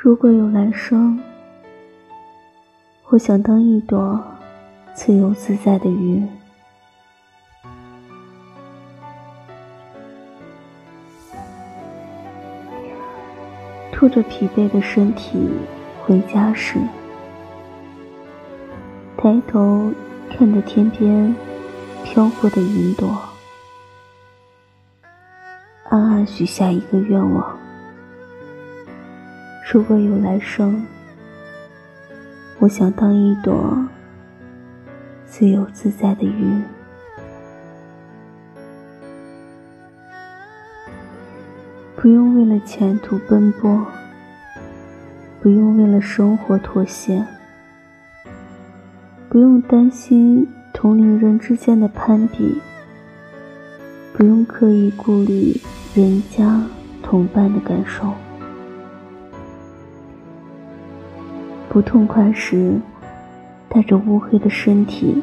如果有来生，我想当一朵自由自在的云，拖着疲惫的身体回家时，抬头看着天边飘过的云朵，暗暗许下一个愿望。如果有来生，我想当一朵自由自在的云，不用为了前途奔波，不用为了生活妥协，不用担心同龄人之间的攀比，不用刻意顾虑人家同伴的感受。不痛快时，带着乌黑的身体，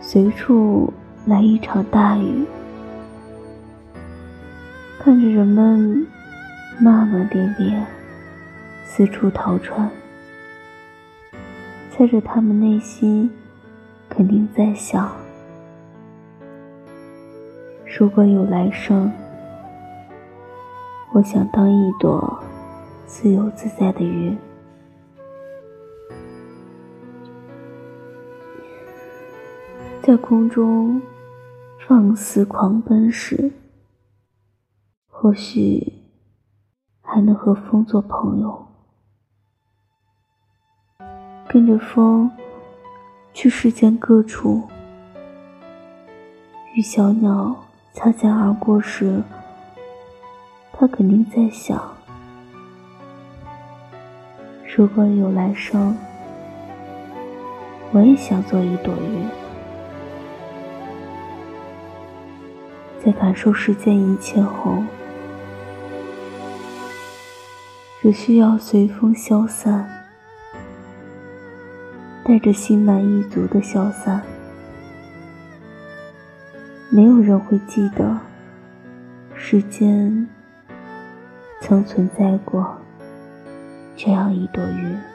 随处来一场大雨，看着人们骂骂咧咧，四处逃窜，猜着他们内心肯定在想：如果有来生，我想当一朵自由自在的云。在空中放肆狂奔时，或许还能和风做朋友，跟着风去世间各处。与小鸟擦肩而过时，他肯定在想：如果有来生，我也想做一朵云。在感受世间一切后，只需要随风消散，带着心满意足的消散。没有人会记得，世间曾存在过这样一朵云。